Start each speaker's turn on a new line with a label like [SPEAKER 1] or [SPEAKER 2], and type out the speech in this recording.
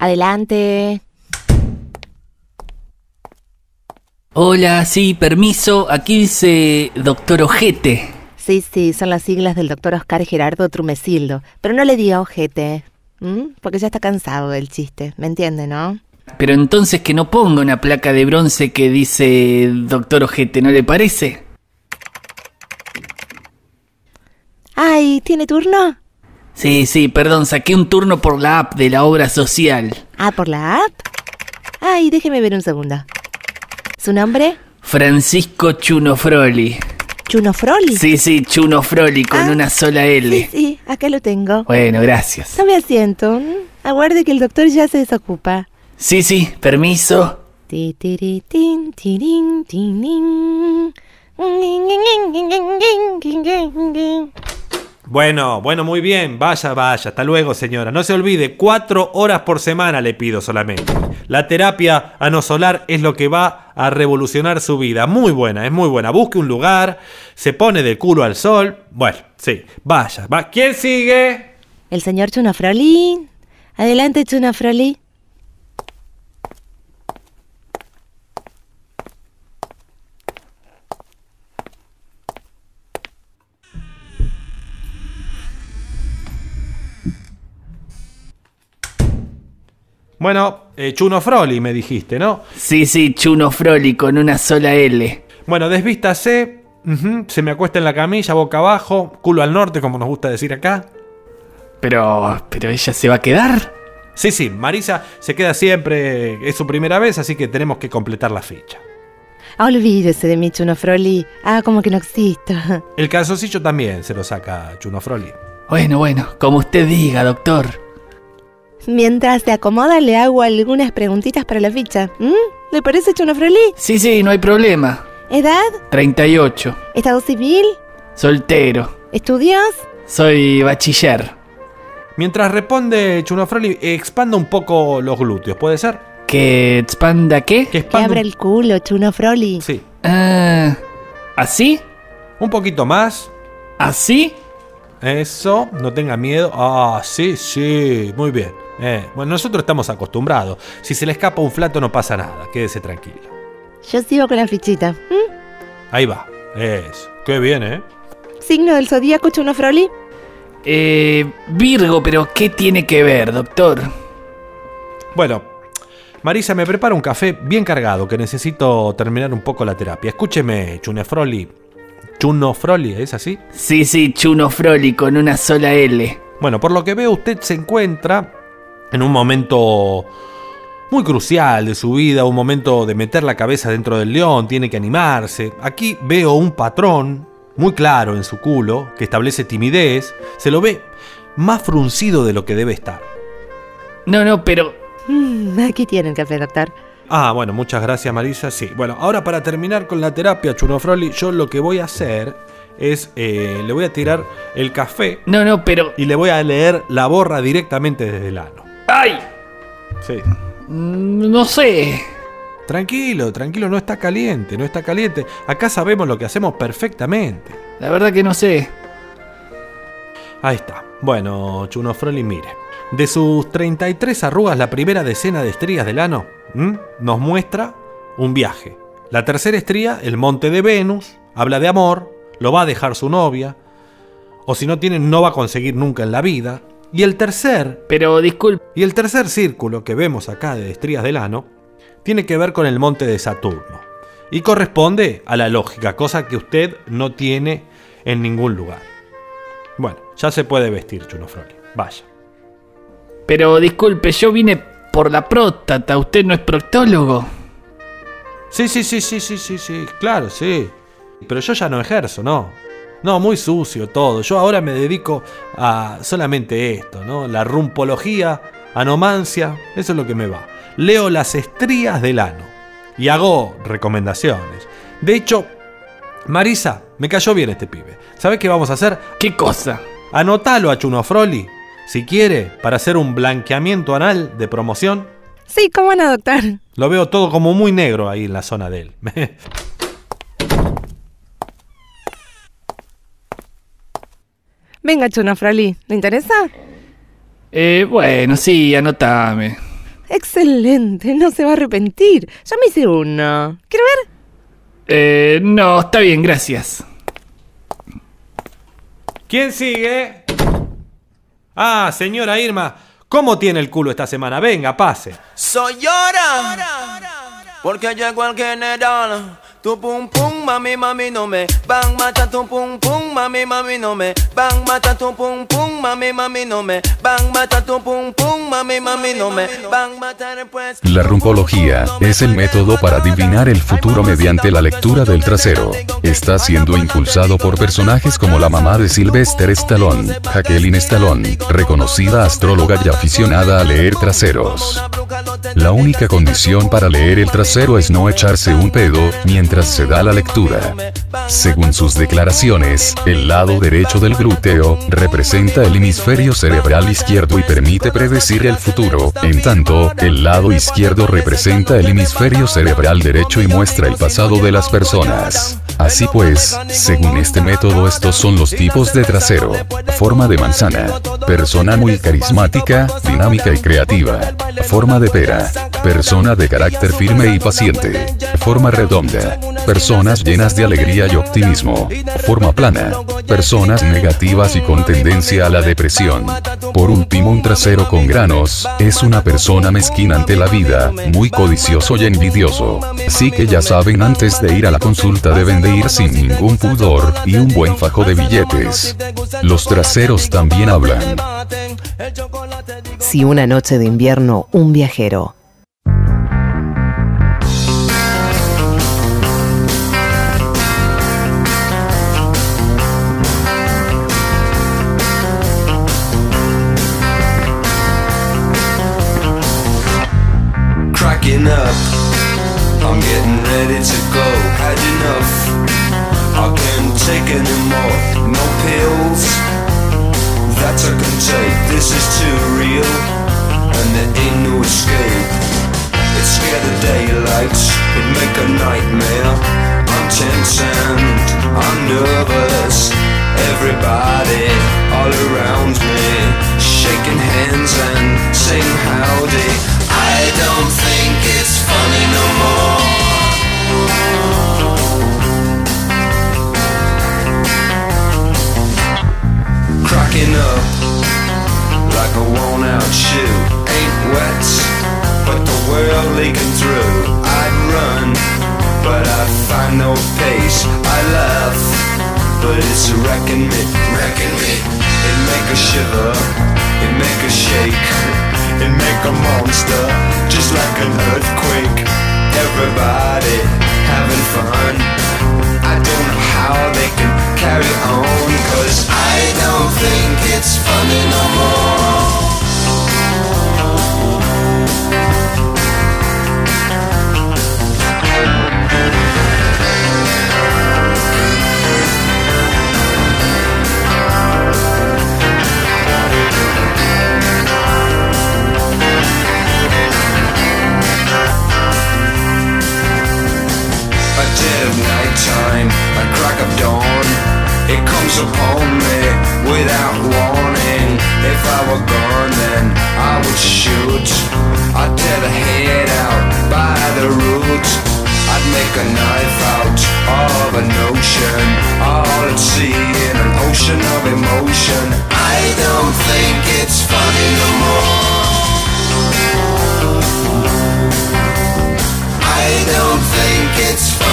[SPEAKER 1] Adelante.
[SPEAKER 2] Hola, sí, permiso. Aquí dice doctor Ojete.
[SPEAKER 1] Sí, sí, son las siglas del doctor Oscar Gerardo Trumecildo. Pero no le diga ojete, ¿m? porque ya está cansado del chiste, ¿me entiende, no?
[SPEAKER 2] Pero entonces que no ponga una placa de bronce que dice doctor Ojete, ¿no le parece?
[SPEAKER 1] Ay, ¿tiene turno?
[SPEAKER 2] Sí, sí, perdón, saqué un turno por la app de la obra social.
[SPEAKER 1] Ah, ¿por la app? Ay, déjeme ver un segundo. ¿Su nombre?
[SPEAKER 2] Francisco Chuno Froli.
[SPEAKER 1] ¿Chuno Froli?
[SPEAKER 2] Sí, sí, Chuno Froli con
[SPEAKER 1] Ah,
[SPEAKER 2] una sola
[SPEAKER 1] Sí,
[SPEAKER 2] L.
[SPEAKER 1] sí, acá lo tengo.
[SPEAKER 2] Bueno, gracias.
[SPEAKER 1] Tome asiento. ¿m? Aguarde que el doctor ya se desocupa.
[SPEAKER 2] Sí, sí, permiso.
[SPEAKER 3] Bueno, bueno, muy bien. Vaya, vaya. Hasta luego, señora. No se olvide, cuatro horas por semana le pido solamente. La terapia anosolar es lo que va a revolucionar su vida. Muy buena, es muy buena. Busque un lugar, se pone de culo al sol. Bueno, sí, vaya. Va. ¿Quién sigue?
[SPEAKER 1] El señor Chuno Froli. Adelante, Chuno
[SPEAKER 3] Bueno, eh, Chuno Froli me dijiste, ¿no?
[SPEAKER 2] Sí, sí, Chuno Froli con una sola L.
[SPEAKER 3] Bueno, desvístase. se me acuesta en la camilla, boca abajo, culo al norte, como nos gusta decir acá.
[SPEAKER 2] Pero, pero ella se va a quedar.
[SPEAKER 3] Sí, sí, Marisa se queda siempre, es su primera vez, así que tenemos que completar la ficha.
[SPEAKER 1] Olvídese de mí, Chuno Froli. Ah, como que no existo.
[SPEAKER 3] El calzoncillo también se lo saca Chuno Froli.
[SPEAKER 2] Bueno, bueno, como usted diga, doctor.
[SPEAKER 1] Mientras se acomoda, le hago algunas preguntitas para la ficha. ¿Mm? ¿Le parece, Chuno Froli?
[SPEAKER 2] Sí, sí, no hay problema.
[SPEAKER 1] ¿Edad?
[SPEAKER 2] 38.
[SPEAKER 1] ¿Estado civil?
[SPEAKER 2] Soltero.
[SPEAKER 1] ¿Estudios?
[SPEAKER 2] Soy bachiller.
[SPEAKER 3] Mientras responde Chuno Froli, expanda un poco los glúteos, ¿puede ser?
[SPEAKER 2] ¿Que expanda qué?
[SPEAKER 3] Que
[SPEAKER 1] Que
[SPEAKER 3] expanda.
[SPEAKER 1] abra el culo, Chuno Froli.
[SPEAKER 3] Sí,
[SPEAKER 2] Ah, ¿Así?
[SPEAKER 3] un poquito más.
[SPEAKER 2] ¿Así?
[SPEAKER 3] Eso, no tenga miedo. Ah, sí, sí, muy bien. Eh, bueno, nosotros estamos acostumbrados. Si se le escapa un flato no pasa nada, quédese tranquilo.
[SPEAKER 1] Yo sigo con la fichita. ¿Mm?
[SPEAKER 3] Ahí va, eso. Qué bien, ¿eh?
[SPEAKER 1] ¿Signo del zodíaco, Chuno Froli?
[SPEAKER 2] Eh, Virgo, pero ¿qué tiene que ver, doctor?
[SPEAKER 3] Bueno, Marisa, me prepara un café bien cargado que necesito terminar un poco la terapia. Escúcheme, Chunefroli. Chunofroli, ¿es así?
[SPEAKER 2] Sí, sí, Chuno Froli con una sola L.
[SPEAKER 3] Bueno, por lo que veo, usted se encuentra en un momento muy crucial de su vida, un momento de meter la cabeza dentro del león, tiene que animarse. Aquí veo un patrón muy claro en su culo que establece timidez, se lo ve más fruncido de lo que debe estar.
[SPEAKER 2] No, no, pero...
[SPEAKER 1] Mm, aquí tiene el café, doctor.
[SPEAKER 3] Ah, bueno, muchas gracias Marisa. Sí, bueno, ahora para terminar con la terapia, Chunofroli, yo lo que voy a hacer es, eh, le voy a tirar el café
[SPEAKER 2] No, no, pero...
[SPEAKER 3] y le voy a leer la borra directamente desde el ano.
[SPEAKER 2] ¡Ay!
[SPEAKER 3] Sí.
[SPEAKER 2] Mm, No sé.
[SPEAKER 3] Tranquilo, tranquilo, no está caliente, no está caliente. Acá sabemos lo que hacemos perfectamente.
[SPEAKER 2] La verdad que no sé.
[SPEAKER 3] Ahí está. Bueno, Chuno Froli, mire. De sus 33 arrugas, la primera decena de estrías del ano ¿m? nos muestra un viaje. La tercera estría, el monte de Venus, habla de amor, lo va a dejar su novia, o si no tiene, no va a conseguir nunca en la vida. Y el tercer,
[SPEAKER 2] Pero disculpe.
[SPEAKER 3] y el tercer círculo que vemos acá de estrías del ano, tiene que ver con el monte de Saturno. Y corresponde a la lógica, cosa que usted no tiene Chuno Froli. Vaya.
[SPEAKER 2] Pero disculpe, yo vine por la próstata. ¿Usted no
[SPEAKER 3] muy sucio todo. Yo ahora me dedico a solamente esto, ¿no? La rumpología, anomancia, eso es lo que me va. Leo las estrías del ano y hago recomendaciones. De hecho, Marisa, me cayó bien este pibe. ¿Sabes qué vamos a hacer?
[SPEAKER 2] ¿Qué cosa?
[SPEAKER 3] Anotalo a Chunofroli, si quiere, para hacer un blanqueamiento anal de promoción.
[SPEAKER 1] Sí, cómo no, doctor.
[SPEAKER 3] Lo veo todo como muy negro ahí en la zona de él.
[SPEAKER 1] Venga, Chuno Froli. ¿Le interesa?
[SPEAKER 2] Eh, bueno, sí, anotame.
[SPEAKER 1] excelente, no se va a arrepentir. Yo me hice uno. ¿Quiero ver?
[SPEAKER 2] Eh, no, está bien, gracias.
[SPEAKER 3] ¿Quién sigue? Ah, señora Irma, ¿cómo tiene el culo esta semana? Venga, pase.
[SPEAKER 4] Soy llora, porque llegó el general. Tu pum pum, mami, mami, no me bang mata tu pum pum, mami, mami, no me bang mata tu pum pum, mami, mami, no me bang mata tu pum pum, mami, mami, no me bang matar pues.
[SPEAKER 5] La rumpología es el método para adivinar el futuro mediante la lectura del trasero. Está siendo impulsado por personajes como la mamá de Sylvester Stallone, Jacqueline Stallone, reconocida astróloga y aficionada a leer traseros. La única condición para leer el trasero es no echarse un pedo mientras se da la lectura. Según sus declaraciones, el lado derecho del glúteo representa el hemisferio cerebral izquierdo y permite predecir el futuro, en tanto, el lado izquierdo representa el hemisferio cerebral derecho y muestra el pasado de las personas. Así pues, según este método estos son los tipos de trasero. Forma de manzana. Persona muy carismática, dinámica y creativa. Forma de pera. Persona de carácter firme y paciente. Forma redonda. Personas llenas de alegría y optimismo. Forma plana. Personas negativas y con tendencia a la depresión. Por último, un trasero con granos, es una persona mezquina ante la vida, muy codicioso y envidioso. Sí que ya saben antes de ir a la consulta deben de ir sin ningún pudor y un buen fajo de billetes. Los traseros también hablan.
[SPEAKER 1] Si una noche de invierno un viajero
[SPEAKER 4] cracking up. I'm getting ready to go. Had enough. I can't take anymore. No pills that I can take. This is too real, and there ain't no escape. It scare the daylight. It make a nightmare. I'm tense and I'm nervous. Everybody all around me shaking hands and saying howdy. I don't think it's funny no more. Cracking up like a worn out shoe. Ain't wet, but the world leaking through. I'd run, but I find no pace. I laugh, but it's wrecking me, wrecking me. It make a shiver, it make a shake. It make a monster, just like an earthquake. Everybody having fun. I don't know how they can carry on, cause I don't think it's funny no a knife out of an ocean All at sea in an ocean of emotion. I don't think it's funny no more. I don't think it's funny